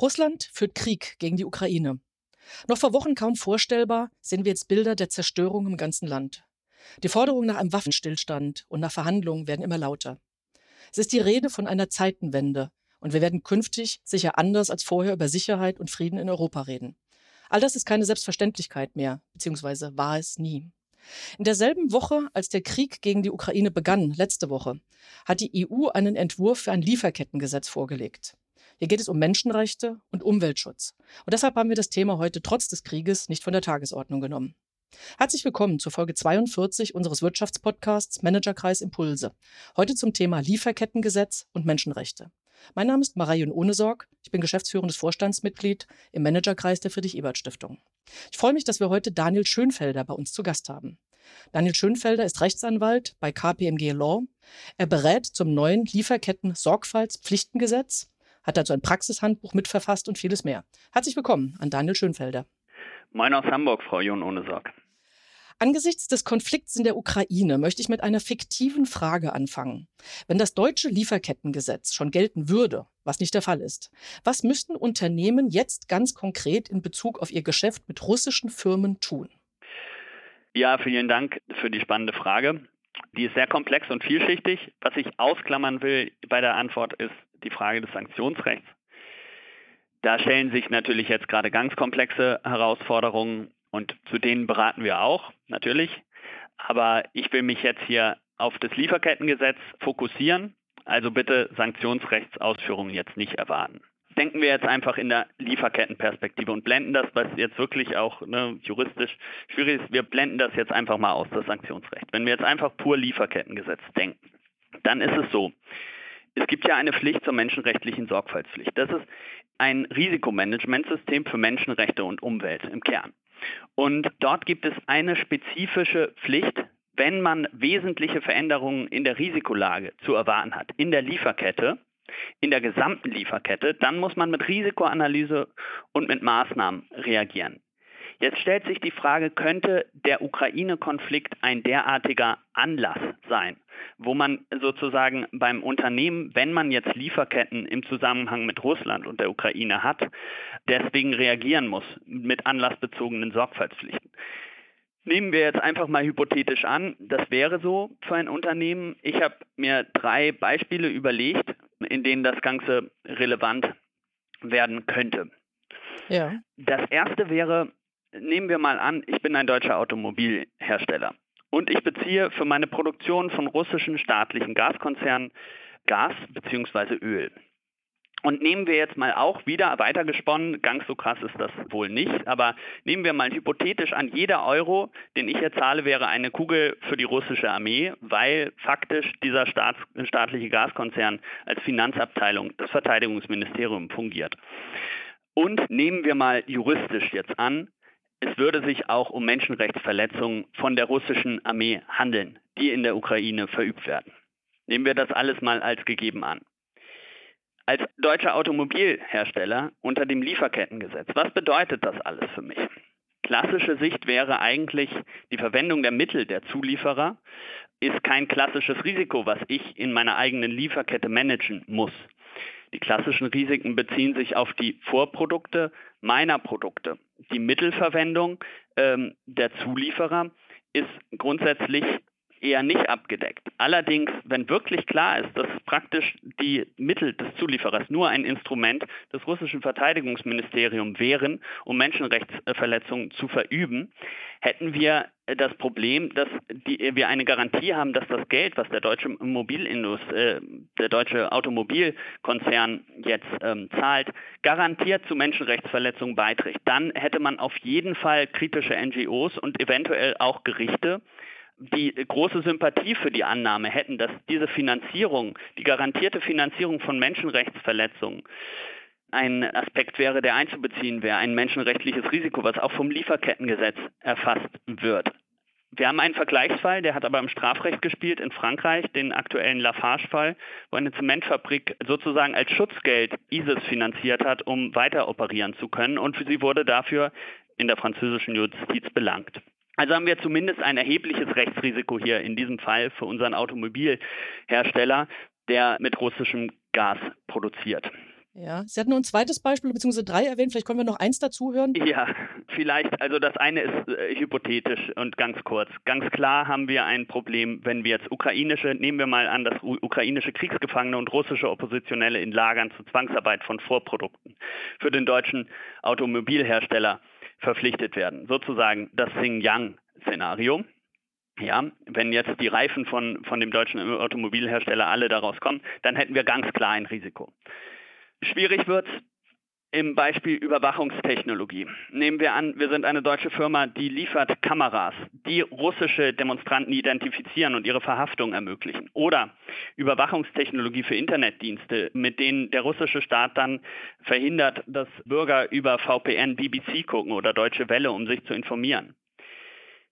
Russland führt Krieg gegen die Ukraine. Noch vor Wochen kaum vorstellbar sehen wir jetzt Bilder der Zerstörung im ganzen Land. Die Forderungen nach einem Waffenstillstand und nach Verhandlungen werden immer lauter. Es ist die Rede von einer Zeitenwende und wir werden künftig sicher anders als vorher über Sicherheit und Frieden in Europa reden. All das ist keine Selbstverständlichkeit mehr, beziehungsweise war es nie. In derselben Woche, als der Krieg gegen die Ukraine begann, letzte Woche, hat die EU einen Entwurf für ein Lieferkettengesetz vorgelegt. Hier geht es um Menschenrechte und Umweltschutz. Und deshalb haben wir das Thema heute trotz des Krieges nicht von der Tagesordnung genommen. Herzlich willkommen zur Folge 42 unseres Wirtschaftspodcasts Managerkreis Impulse. Heute zum Thema Lieferkettengesetz und Menschenrechte. Mein Name ist Marion Ohnesorg. Ich bin geschäftsführendes Vorstandsmitglied im Managerkreis der Friedrich-Ebert-Stiftung. Ich freue mich, dass wir heute Daniel Schönfelder bei uns zu Gast haben. Daniel Schönfelder ist Rechtsanwalt bei KPMG Law. Er berät zum neuen Lieferketten-Sorgfaltspflichtengesetz, hat dazu ein Praxishandbuch mitverfasst und vieles mehr. Herzlich willkommen an Daniel Schönfelder. Moin aus Hamburg, Frau Jon Ohnesorg. Angesichts des Konflikts in der Ukraine möchte ich mit einer fiktiven Frage anfangen. Wenn das deutsche Lieferkettengesetz schon gelten würde, was nicht der Fall ist, was müssten Unternehmen jetzt ganz konkret in Bezug auf ihr Geschäft mit russischen Firmen tun? Ja, vielen Dank für die spannende Frage. Die ist sehr komplex und vielschichtig. Was ich ausklammern will bei der Antwort ist die Frage des Sanktionsrechts. Da stellen sich natürlich jetzt gerade ganz komplexe Herausforderungen und zu denen beraten wir auch, natürlich. Aber ich will mich jetzt hier auf das Lieferkettengesetz fokussieren. Also bitte Sanktionsrechtsausführungen jetzt nicht erwarten. Denken wir jetzt einfach in der Lieferkettenperspektive und blenden das, was jetzt wirklich auch ne, juristisch schwierig ist, wir blenden das jetzt einfach mal aus, das Sanktionsrecht. Wenn wir jetzt einfach pur Lieferkettengesetz denken, dann ist es so, es gibt ja eine Pflicht zur menschenrechtlichen Sorgfaltspflicht. Das ist ein Risikomanagementsystem für Menschenrechte und Umwelt im Kern. Und dort gibt es eine spezifische Pflicht, wenn man wesentliche Veränderungen in der Risikolage zu erwarten hat, in der Lieferkette, in der gesamten Lieferkette, dann muss man mit Risikoanalyse und mit Maßnahmen reagieren. Jetzt stellt sich die Frage, könnte der Ukraine-Konflikt ein derartiger Anlass sein, wo man sozusagen beim Unternehmen, wenn man jetzt Lieferketten im Zusammenhang mit Russland und der Ukraine hat, deswegen reagieren muss mit anlassbezogenen Sorgfaltspflichten. Nehmen wir jetzt einfach mal hypothetisch an, das wäre so für ein Unternehmen. Ich habe mir drei Beispiele überlegt, in denen das Ganze relevant werden könnte. Ja. Das erste wäre, nehmen wir mal an, ich bin ein deutscher Automobilhersteller und ich beziehe für meine Produktion von russischen staatlichen Gaskonzernen Gas bzw. Öl. Und nehmen wir jetzt mal auch wieder weitergesponnen, ganz so krass ist das wohl nicht, aber nehmen wir mal hypothetisch an, jeder Euro, den ich hier zahle, wäre eine Kugel für die russische Armee, weil faktisch dieser Staats, staatliche Gaskonzern als Finanzabteilung des Verteidigungsministeriums fungiert. Und nehmen wir mal juristisch jetzt an, es würde sich auch um Menschenrechtsverletzungen von der russischen Armee handeln, die in der Ukraine verübt werden. Nehmen wir das alles mal als gegeben an. Als deutscher Automobilhersteller unter dem Lieferkettengesetz, was bedeutet das alles für mich? Klassische Sicht wäre eigentlich, die Verwendung der Mittel der Zulieferer ist kein klassisches Risiko, was ich in meiner eigenen Lieferkette managen muss. Die klassischen Risiken beziehen sich auf die Vorprodukte meiner Produkte. Die Mittelverwendung ähm, der Zulieferer ist grundsätzlich eher nicht abgedeckt. Allerdings, wenn wirklich klar ist, dass praktisch die Mittel des Zulieferers nur ein Instrument des russischen Verteidigungsministeriums wären, um Menschenrechtsverletzungen zu verüben, hätten wir das Problem, dass die, wir eine Garantie haben, dass das Geld, was der deutsche Mobilindus, äh, der deutsche Automobilkonzern jetzt ähm, zahlt, garantiert zu Menschenrechtsverletzungen beiträgt. Dann hätte man auf jeden Fall kritische NGOs und eventuell auch Gerichte, die große Sympathie für die Annahme hätten, dass diese Finanzierung, die garantierte Finanzierung von Menschenrechtsverletzungen, ein Aspekt wäre, der einzubeziehen wäre, ein menschenrechtliches Risiko, was auch vom Lieferkettengesetz erfasst wird. Wir haben einen Vergleichsfall, der hat aber im Strafrecht gespielt in Frankreich, den aktuellen Lafarge-Fall, wo eine Zementfabrik sozusagen als Schutzgeld ISIS finanziert hat, um weiter operieren zu können und sie wurde dafür in der französischen Justiz belangt. Also haben wir zumindest ein erhebliches Rechtsrisiko hier in diesem Fall für unseren Automobilhersteller, der mit russischem Gas produziert. Ja, Sie hatten nur ein zweites Beispiel, beziehungsweise drei erwähnt. Vielleicht können wir noch eins dazu hören. Ja, vielleicht. Also das eine ist äh, hypothetisch und ganz kurz. Ganz klar haben wir ein Problem, wenn wir jetzt ukrainische, nehmen wir mal an, dass ukrainische Kriegsgefangene und russische Oppositionelle in Lagern zur Zwangsarbeit von Vorprodukten für den deutschen Automobilhersteller verpflichtet werden. Sozusagen das Xinjiang-Szenario. Ja, wenn jetzt die Reifen von, von dem deutschen Automobilhersteller alle daraus kommen, dann hätten wir ganz klar ein Risiko. Schwierig wird es im Beispiel Überwachungstechnologie. Nehmen wir an, wir sind eine deutsche Firma, die liefert Kameras, die russische Demonstranten identifizieren und ihre Verhaftung ermöglichen. Oder Überwachungstechnologie für Internetdienste, mit denen der russische Staat dann verhindert, dass Bürger über VPN BBC gucken oder Deutsche Welle, um sich zu informieren.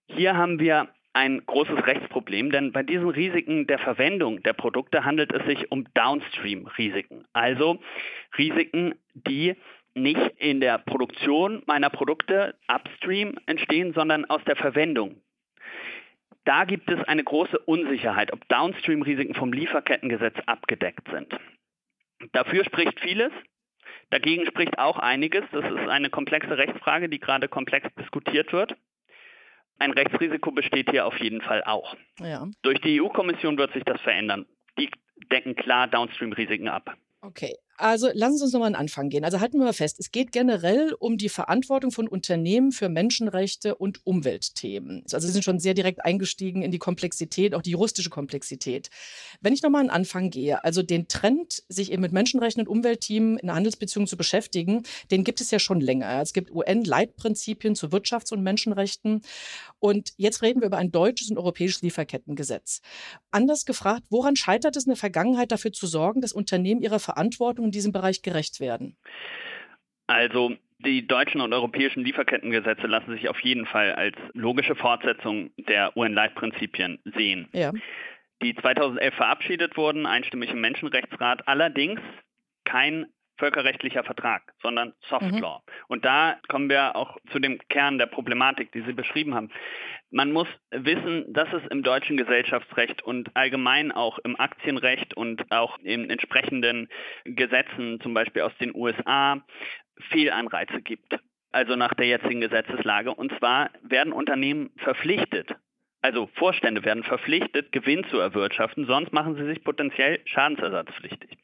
Hier haben wir ein großes Rechtsproblem, denn bei diesen Risiken der Verwendung der Produkte handelt es sich um Downstream-Risiken, also Risiken, die nicht in der Produktion meiner Produkte upstream entstehen, sondern aus der Verwendung. Da gibt es eine große Unsicherheit, ob Downstream-Risiken vom Lieferkettengesetz abgedeckt sind. Dafür spricht vieles, dagegen spricht auch einiges. Das ist eine komplexe Rechtsfrage, die gerade komplex diskutiert wird ein Rechtsrisiko besteht hier auf jeden Fall auch. Ja. Durch die EU-Kommission wird sich das verändern. Die decken klar Downstream-Risiken ab. Okay, also lassen Sie uns nochmal an Anfang gehen. Also halten wir mal fest, es geht generell um die Verantwortung von Unternehmen für Menschenrechte und Umweltthemen. Also Sie sind schon sehr direkt eingestiegen in die Komplexität, auch die juristische Komplexität. Wenn ich nochmal an Anfang gehe, also den Trend, sich eben mit Menschenrechten und Umweltthemen in Handelsbeziehungen zu beschäftigen, den gibt es ja schon länger. Es gibt UN-Leitprinzipien zu Wirtschafts- und Menschenrechten. Und jetzt reden wir über ein deutsches und europäisches Lieferkettengesetz. Anders gefragt, woran scheitert es in der Vergangenheit dafür zu sorgen, dass Unternehmen ihrer Verantwortung in diesem Bereich gerecht werden? Also die deutschen und europäischen Lieferkettengesetze lassen sich auf jeden Fall als logische Fortsetzung der UN-Leitprinzipien sehen. Ja. Die 2011 verabschiedet wurden, einstimmig im Menschenrechtsrat, allerdings kein völkerrechtlicher Vertrag, sondern Soft mhm. Law. Und da kommen wir auch zu dem Kern der Problematik, die Sie beschrieben haben. Man muss wissen, dass es im deutschen Gesellschaftsrecht und allgemein auch im Aktienrecht und auch in entsprechenden Gesetzen, zum Beispiel aus den USA, Fehlanreize gibt. Also nach der jetzigen Gesetzeslage. Und zwar werden Unternehmen verpflichtet, also Vorstände werden verpflichtet, Gewinn zu erwirtschaften, sonst machen sie sich potenziell schadensersatzpflichtig.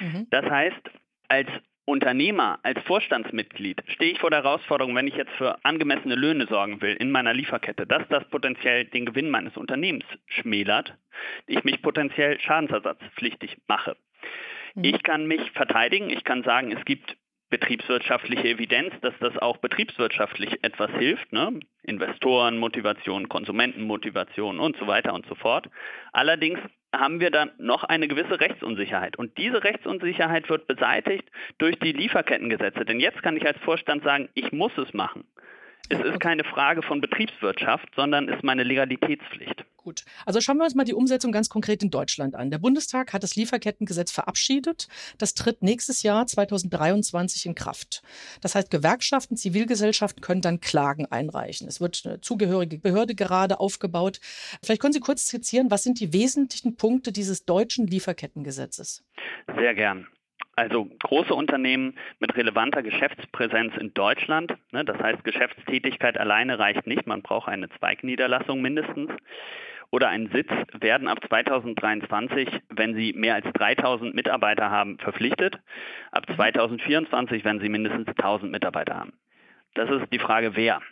Mhm. Das heißt, als Unternehmer, als Vorstandsmitglied stehe ich vor der Herausforderung, wenn ich jetzt für angemessene Löhne sorgen will in meiner Lieferkette, dass das potenziell den Gewinn meines Unternehmens schmälert, ich mich potenziell schadensersatzpflichtig mache. Mhm. Ich kann mich verteidigen, ich kann sagen, es gibt betriebswirtschaftliche Evidenz, dass das auch betriebswirtschaftlich etwas hilft. Ne? Investorenmotivation, Konsumentenmotivation und so weiter und so fort. Allerdings haben wir dann noch eine gewisse Rechtsunsicherheit. Und diese Rechtsunsicherheit wird beseitigt durch die Lieferkettengesetze. Denn jetzt kann ich als Vorstand sagen, ich muss es machen. Es ist keine Frage von Betriebswirtschaft, sondern ist meine Legalitätspflicht. Gut. Also schauen wir uns mal die Umsetzung ganz konkret in Deutschland an. Der Bundestag hat das Lieferkettengesetz verabschiedet. Das tritt nächstes Jahr 2023 in Kraft. Das heißt, Gewerkschaften, Zivilgesellschaften können dann Klagen einreichen. Es wird eine zugehörige Behörde gerade aufgebaut. Vielleicht können Sie kurz skizzieren, was sind die wesentlichen Punkte dieses deutschen Lieferkettengesetzes? Sehr gern. Also große Unternehmen mit relevanter Geschäftspräsenz in Deutschland, ne, das heißt Geschäftstätigkeit alleine reicht nicht, man braucht eine Zweigniederlassung mindestens oder einen Sitz, werden ab 2023, wenn sie mehr als 3000 Mitarbeiter haben, verpflichtet. Ab 2024, wenn sie mindestens 1000 Mitarbeiter haben. Das ist die Frage, wer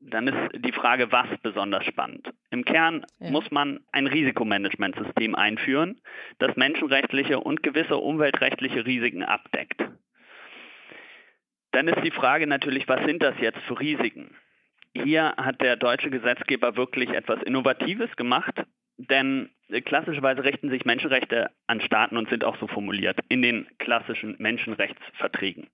dann ist die Frage, was besonders spannend. Im Kern ja. muss man ein Risikomanagementsystem einführen, das menschenrechtliche und gewisse umweltrechtliche Risiken abdeckt. Dann ist die Frage natürlich, was sind das jetzt für Risiken? Hier hat der deutsche Gesetzgeber wirklich etwas Innovatives gemacht, denn klassischerweise richten sich Menschenrechte an Staaten und sind auch so formuliert in den klassischen Menschenrechtsverträgen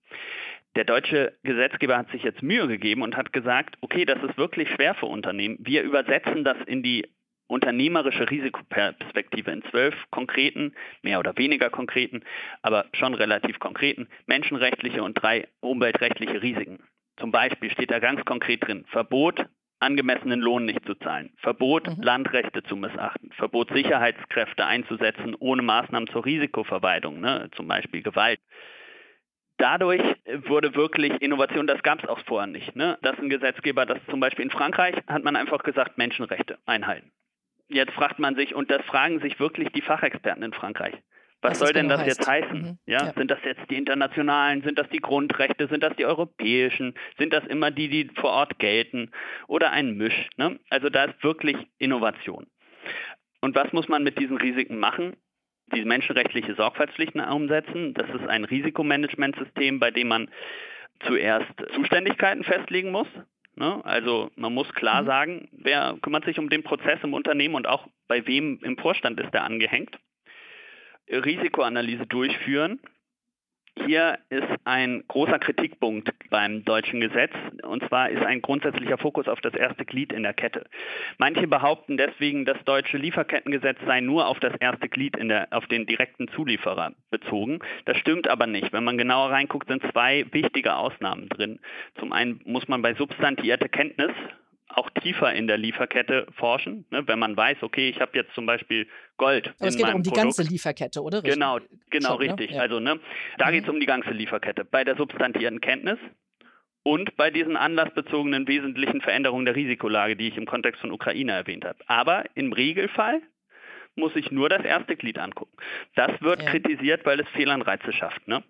der deutsche Gesetzgeber hat sich jetzt Mühe gegeben und hat gesagt, okay, das ist wirklich schwer für Unternehmen. Wir übersetzen das in die unternehmerische Risikoperspektive in zwölf konkreten, mehr oder weniger konkreten, aber schon relativ konkreten menschenrechtliche und drei umweltrechtliche Risiken. Zum Beispiel steht da ganz konkret drin, Verbot, angemessenen Lohn nicht zu zahlen, Verbot, mhm. Landrechte zu missachten, Verbot, Sicherheitskräfte einzusetzen ohne Maßnahmen zur Risikovermeidung, ne, zum Beispiel Gewalt. dadurch wurde wirklich Innovation, das gab es auch vorher nicht. Ne? Dass ein Gesetzgeber, das zum Beispiel in Frankreich, hat man einfach gesagt, Menschenrechte einhalten. Jetzt fragt man sich, und das fragen sich wirklich die Fachexperten in Frankreich, was, soll denn genau das heißt. jetzt heißen? Mhm. Ja? ja? Sind das jetzt die internationalen? Sind das die Grundrechte? Sind das die europäischen? Sind das immer die, die vor Ort gelten? Oder ein Misch? Ne? Also da ist wirklich Innovation. Und was muss man mit diesen Risiken machen? Die menschenrechtliche Sorgfaltspflichten umsetzen. Das ist ein Risikomanagementsystem, bei dem man zuerst Zuständigkeiten festlegen muss. Ne? Also man muss klar mhm. sagen, wer kümmert sich um den Prozess im Unternehmen und auch bei wem im Vorstand ist der angehängt. Risikoanalyse durchführen. Hier ist ein großer Kritikpunkt beim deutschen Gesetz, und zwar ist ein grundsätzlicher Fokus auf das erste Glied in der Kette. Manche behaupten deswegen, das deutsche Lieferkettengesetz sei nur auf das erste Glied der, auf den direkten Zulieferer bezogen. Das stimmt aber nicht. Wenn man genauer reinguckt, sind zwei wichtige Ausnahmen drin. Zum einen muss man bei substantierte Kenntnis auch tiefer in der Lieferkette forschen. Ne? Wenn man weiß, okay, ich habe jetzt zum Beispiel Gold. Aber es geht um die Produkt. ganze Lieferkette, oder? Genau, genau Schon, ne? richtig. Ne? Ja. Also ne, da mhm. geht es um die ganze Lieferkette. Bei der substantiellen Kenntnis und bei diesen anlassbezogenen wesentlichen Veränderungen der Risikolage, die ich im Kontext von Ukraine erwähnt habe. Aber im Regelfall muss ich nur das erste Glied angucken. Das wird ja. kritisiert, weil es Fehlanreize schafft. Ne?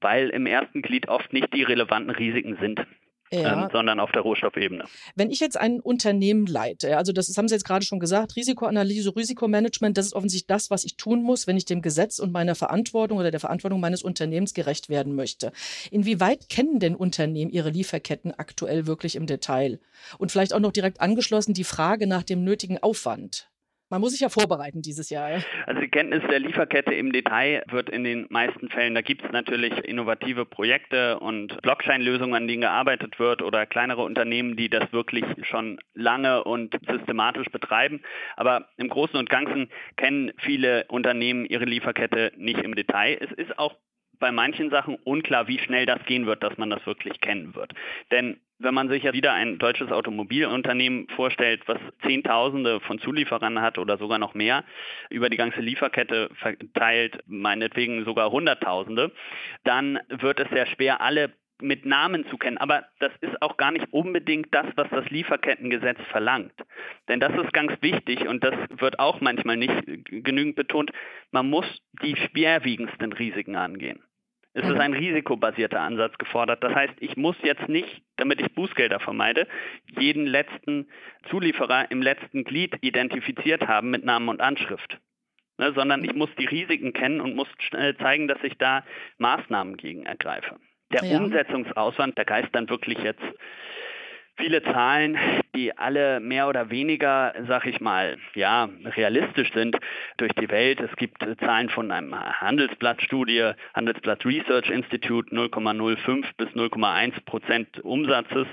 Weil im ersten Glied oft nicht die relevanten Risiken sind ja. ähm, sondern auf der Rohstoffebene. Wenn ich jetzt ein Unternehmen leite, also das, haben Sie jetzt gerade schon gesagt, Risikoanalyse, Risikomanagement, das ist offensichtlich das, was ich tun muss, wenn ich dem Gesetz und meiner Verantwortung oder der Verantwortung meines Unternehmens gerecht werden möchte. Inwieweit kennen denn Unternehmen ihre Lieferketten aktuell wirklich im Detail? Und vielleicht auch noch direkt angeschlossen die Frage nach dem nötigen Aufwand. Man muss sich ja vorbereiten dieses Jahr. Also die Kenntnis der Lieferkette im Detail wird in den meisten Fällen, da gibt es natürlich innovative Projekte und Blockchain-Lösungen, an denen gearbeitet wird oder kleinere Unternehmen, die das wirklich schon lange und systematisch betreiben. Aber im Großen und Ganzen kennen viele Unternehmen ihre Lieferkette nicht im Detail. Es ist auch bei manchen Sachen unklar, wie schnell das gehen wird, dass man das wirklich kennen wird. Denn wenn man sich ja wieder ein deutsches Automobilunternehmen vorstellt, was Zehntausende von Zulieferern hat oder sogar noch mehr, über die ganze Lieferkette verteilt, meinetwegen sogar Hunderttausende, dann wird es sehr schwer, alle mit Namen zu kennen. Aber das ist auch gar nicht unbedingt das, was das Lieferkettengesetz verlangt. Denn das ist ganz wichtig und das wird auch manchmal nicht genügend betont. Man muss die schwerwiegendsten Risiken angehen. Es ist ein risikobasierter Ansatz gefordert. Das heißt, ich muss jetzt nicht, damit ich Bußgelder vermeide, jeden letzten Zulieferer im letzten Glied identifiziert haben mit Namen und Anschrift. Ne, sondern ich muss die Risiken kennen und muss zeigen, dass ich da Maßnahmen gegen ergreife. Der ja. Umsetzungsaufwand, der geist dann wirklich jetzt viele Zahlen, die alle mehr oder weniger, sag ich mal, ja, realistisch sind durch die Welt. Es gibt Zahlen von einem Handelsblatt-Studie, Handelsblatt Research Institute, 0,05 bis 0,1 Prozent Umsatzes.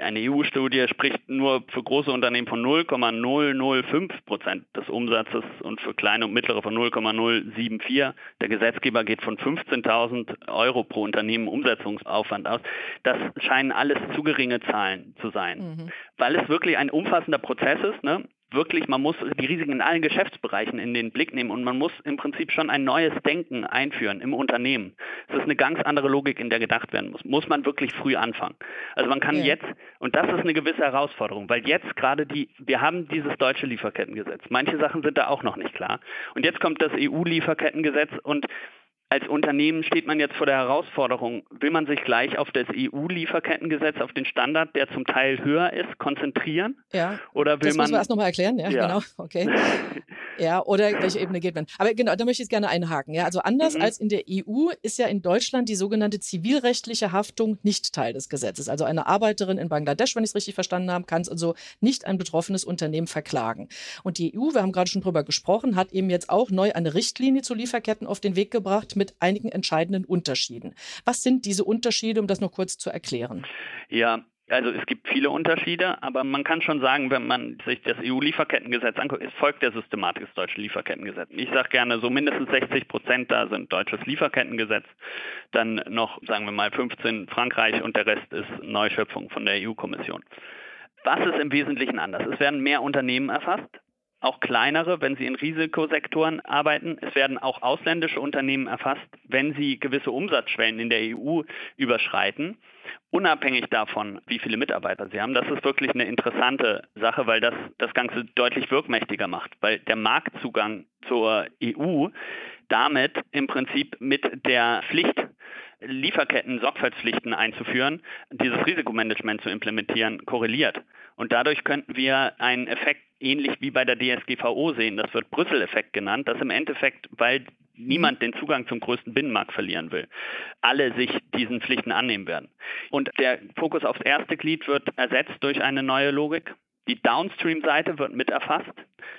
Eine EU-Studie spricht nur für große Unternehmen von 0,005 Prozent des Umsatzes und für kleine und mittlere von 0,074. Der Gesetzgeber geht von 15.000 Euro pro Unternehmen Umsetzungsaufwand aus. Das scheinen alles zu geringe Zahlen zu sein, mhm. weil es wirklich ein umfassender Prozess ist. Ne? Wirklich, man muss die Risiken in allen Geschäftsbereichen in den Blick nehmen und man muss im Prinzip schon ein neues Denken einführen im Unternehmen. Es ist eine ganz andere Logik, in der gedacht werden muss. Muss man wirklich früh anfangen. Also man kann ja. jetzt, und das ist eine gewisse Herausforderung, weil jetzt gerade die, wir haben dieses deutsche Lieferkettengesetz. Manche Sachen sind da auch noch nicht klar. Und jetzt kommt das EU-Lieferkettengesetz und als Unternehmen steht man jetzt vor der Herausforderung, will man sich gleich auf das EU-Lieferkettengesetz, auf den Standard, der zum Teil höher ist, konzentrieren? Ja. Oder will das man. Das müssen wir erst nochmal erklären, ja, ja, genau. Okay. ja, oder welche Ebene geht man? Aber genau, da möchte ich gerne einhaken. Ja, also anders mhm. als in der EU ist ja in Deutschland die sogenannte zivilrechtliche Haftung nicht Teil des Gesetzes. Also eine Arbeiterin in Bangladesch, wenn ich es richtig verstanden habe, kann es also nicht ein betroffenes Unternehmen verklagen. Und die EU, wir haben gerade schon drüber gesprochen, hat eben jetzt auch neu eine Richtlinie zu Lieferketten auf den Weg gebracht mit mit einigen entscheidenden Unterschieden. Was sind diese Unterschiede, um das noch kurz zu erklären? Ja, also es gibt viele Unterschiede, aber man kann schon sagen, wenn man sich das EU-Lieferkettengesetz anguckt, es folgt der Systematik des deutschen Lieferkettengesetzes. Ich sage gerne, so mindestens 60 Prozent da sind deutsches Lieferkettengesetz, dann noch, sagen wir mal, 15 Frankreich und der Rest ist Neuschöpfung von der EU-Kommission. Was ist im Wesentlichen anders? Es werden mehr Unternehmen erfasst, auch kleinere, wenn sie in Risikosektoren arbeiten. Es werden auch ausländische Unternehmen erfasst, wenn sie gewisse Umsatzschwellen in der EU überschreiten, unabhängig davon, wie viele Mitarbeiter sie haben. Das ist wirklich eine interessante Sache, weil das das Ganze deutlich wirkmächtiger macht, weil der Marktzugang zur EU damit im Prinzip mit der Pflicht, Lieferketten Sorgfaltspflichten einzuführen, dieses Risikomanagement zu implementieren, korreliert. Und dadurch könnten wir einen Effekt ähnlich wie bei der DSGVO sehen. Das wird Brüssel-Effekt genannt, dass im Endeffekt, weil niemand den Zugang zum größten Binnenmarkt verlieren will, alle sich diesen Pflichten annehmen werden. Und der Fokus aufs erste Glied wird ersetzt durch eine neue Logik. Die Downstream-Seite wird mit erfasst,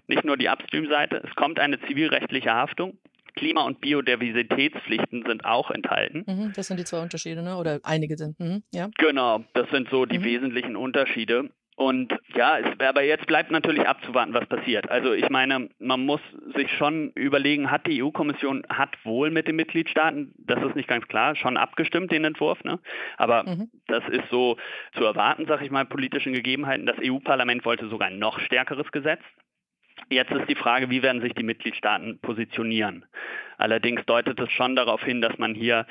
nicht nur die Upstream-Seite. Es kommt eine zivilrechtliche Haftung. Klima- und Biodiversitätspflichten sind auch enthalten. Mhm, das sind die zwei Unterschiede, ne? oder einige sind. Mhm, ja. Genau, das sind so die mhm. wesentlichen Unterschiede. Und ja, es, aber jetzt bleibt natürlich abzuwarten, was passiert. Also ich meine, man muss sich schon überlegen, hat die EU-Kommission, hat wohl mit den Mitgliedstaaten, das ist nicht ganz klar, schon abgestimmt, den Entwurf, ne? aber mhm. das ist so zu erwarten, sage ich mal, politischen Gegebenheiten. Das EU-Parlament wollte sogar ein noch stärkeres Gesetz. Jetzt ist die Frage, wie werden sich die Mitgliedstaaten positionieren. Allerdings deutet es schon darauf hin, dass man hier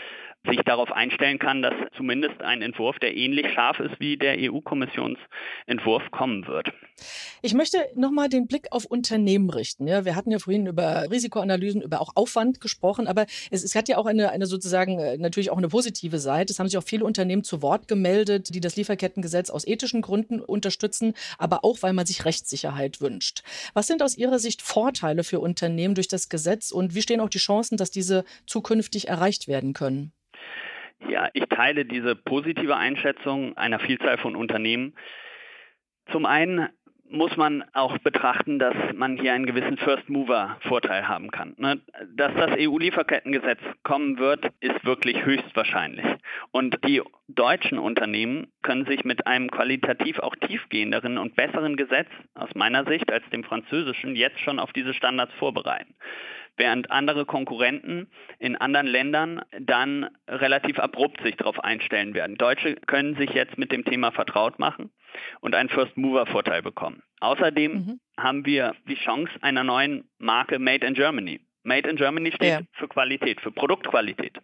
sich darauf einstellen kann, dass zumindest ein Entwurf, der ähnlich scharf ist wie der EU-Kommissionsentwurf, kommen wird. Ich möchte nochmal den Blick auf Unternehmen richten. Ja, wir hatten ja vorhin über Risikoanalysen, über auch Aufwand gesprochen, aber es, es hat ja auch eine, eine sozusagen äh, natürlich auch eine positive Seite. Es haben sich auch viele Unternehmen zu Wort gemeldet, die das Lieferkettengesetz aus ethischen Gründen unterstützen, aber auch, weil man sich Rechtssicherheit wünscht. Was sind aus Ihrer Sicht Vorteile für Unternehmen durch das Gesetz und wie stehen auch die Chancen, dass diese zukünftig erreicht werden können? Ja, ich teile diese positive Einschätzung einer Vielzahl von Unternehmen. Zum einen muss man auch betrachten, dass man hier einen gewissen First-Mover-Vorteil haben kann. Ne? Dass das EU-Lieferkettengesetz kommen wird, ist wirklich höchstwahrscheinlich. Und die deutschen Unternehmen können sich mit einem qualitativ auch tiefgehenderen und besseren Gesetz aus meiner Sicht als dem französischen jetzt schon auf diese Standards vorbereiten während andere Konkurrenten in anderen Ländern dann relativ abrupt sich darauf einstellen werden. Deutsche können sich jetzt mit dem Thema vertraut machen und einen First-Mover-Vorteil bekommen. Außerdem mhm. haben wir die Chance einer neuen Marke Made in Germany. Made in Germany steht ja. für Qualität, für Produktqualität.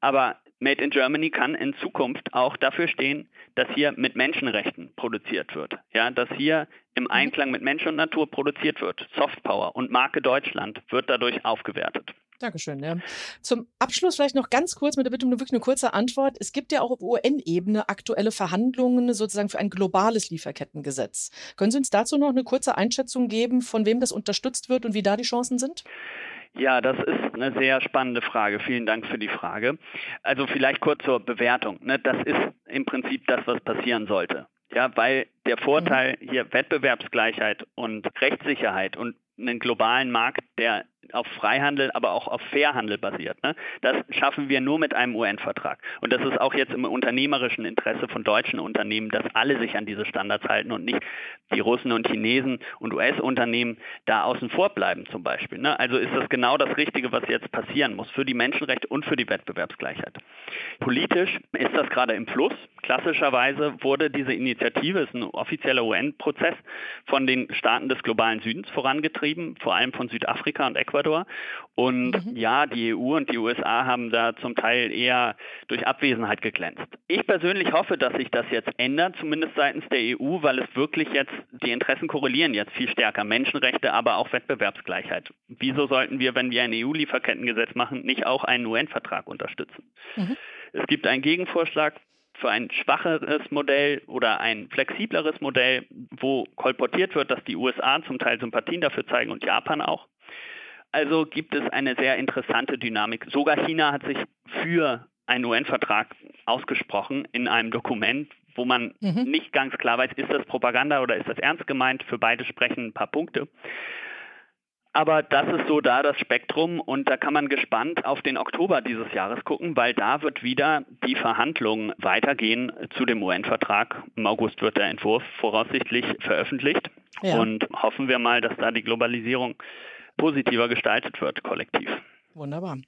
Aber Made in Germany kann in Zukunft auch dafür stehen, dass hier mit Menschenrechten produziert wird. Ja, dass hier im. Einklang mit Mensch und Natur produziert wird. Softpower und Marke Deutschland wird dadurch aufgewertet. Dankeschön. Ja. Zum Abschluss vielleicht noch ganz kurz mit der Bitte um wirklich eine kurze Antwort. Es gibt ja auch auf UN-Ebene aktuelle Verhandlungen sozusagen für ein globales Lieferkettengesetz. Können Sie uns dazu noch eine kurze Einschätzung geben, von wem das unterstützt wird und wie da die Chancen sind? Ja, das ist eine sehr spannende Frage. Vielen Dank für die Frage. Also vielleicht kurz zur Bewertung. Ne? Das ist im Prinzip das, was passieren sollte. Ja, weil der Vorteil mhm. hier Wettbewerbsgleichheit und Rechtssicherheit und einen globalen Markt, der auf Freihandel, aber auch auf Fairhandel basiert. Ne? Das schaffen wir nur mit einem UN-Vertrag. Und das ist auch jetzt im unternehmerischen Interesse von deutschen Unternehmen, dass alle sich an diese Standards halten und nicht die Russen und Chinesen und US-Unternehmen da außen vor bleiben zum Beispiel. Ne? Also ist das genau das Richtige, was jetzt passieren muss für die Menschenrechte und für die Wettbewerbsgleichheit. Politisch ist das gerade im Fluss. Klassischerweise wurde diese Initiative, ist ein offizieller UN-Prozess, von den Staaten des globalen Südens vorangetrieben, vor allem von Südafrika und Ecuador Ecuador. Und mhm. ja, die EU und die USA haben da zum Teil eher durch Abwesenheit geglänzt. Ich persönlich hoffe, dass sich das jetzt ändert, zumindest seitens der EU, weil es wirklich jetzt, die Interessen korrelieren jetzt viel stärker. Menschenrechte, aber auch Wettbewerbsgleichheit. Wieso sollten wir, wenn wir ein EU-Lieferkettengesetz machen, nicht auch einen UN-Vertrag unterstützen? Mhm. Es gibt einen Gegenvorschlag für ein schwacheres Modell oder ein flexibleres Modell, wo kolportiert wird, dass die USA zum Teil Sympathien dafür zeigen und Japan auch. Also gibt es eine sehr interessante Dynamik. Sogar China hat sich für einen UN-Vertrag ausgesprochen in einem Dokument, wo man mhm. nicht ganz klar weiß, ist das Propaganda oder ist das ernst gemeint. Für beide sprechen ein paar Punkte. Aber das ist so da das Spektrum und da kann man gespannt auf den Oktober dieses Jahres gucken, weil da wird wieder die Verhandlungen weitergehen zu dem UN-Vertrag. Im August wird der Entwurf voraussichtlich veröffentlicht ja. und hoffen wir mal, dass da die Globalisierung positiver gestaltet wird, kollektiv. Wunderbar.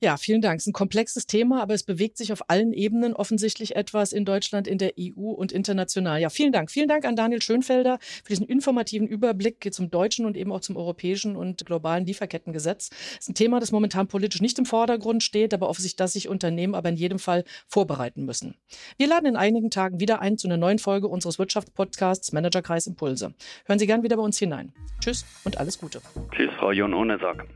Ja, vielen Dank. Es ist ein komplexes Thema, aber es bewegt sich auf allen Ebenen offensichtlich etwas in Deutschland, in der EU und international. Ja, vielen Dank. Vielen Dank an Daniel Schönfelder für diesen informativen Überblick zum deutschen und eben auch zum europäischen und globalen Lieferkettengesetz. Es ist ein Thema, das momentan politisch nicht im Vordergrund steht, aber auf sich, dass sich Unternehmen aber in jedem Fall vorbereiten müssen. Wir laden in einigen Tagen wieder ein zu einer neuen Folge unseres Wirtschaftspodcasts Managerkreis Impulse. Hören Sie gern wieder bei uns hinein. Tschüss und alles Gute. Tschüss, Frau Jon Ohnesorg.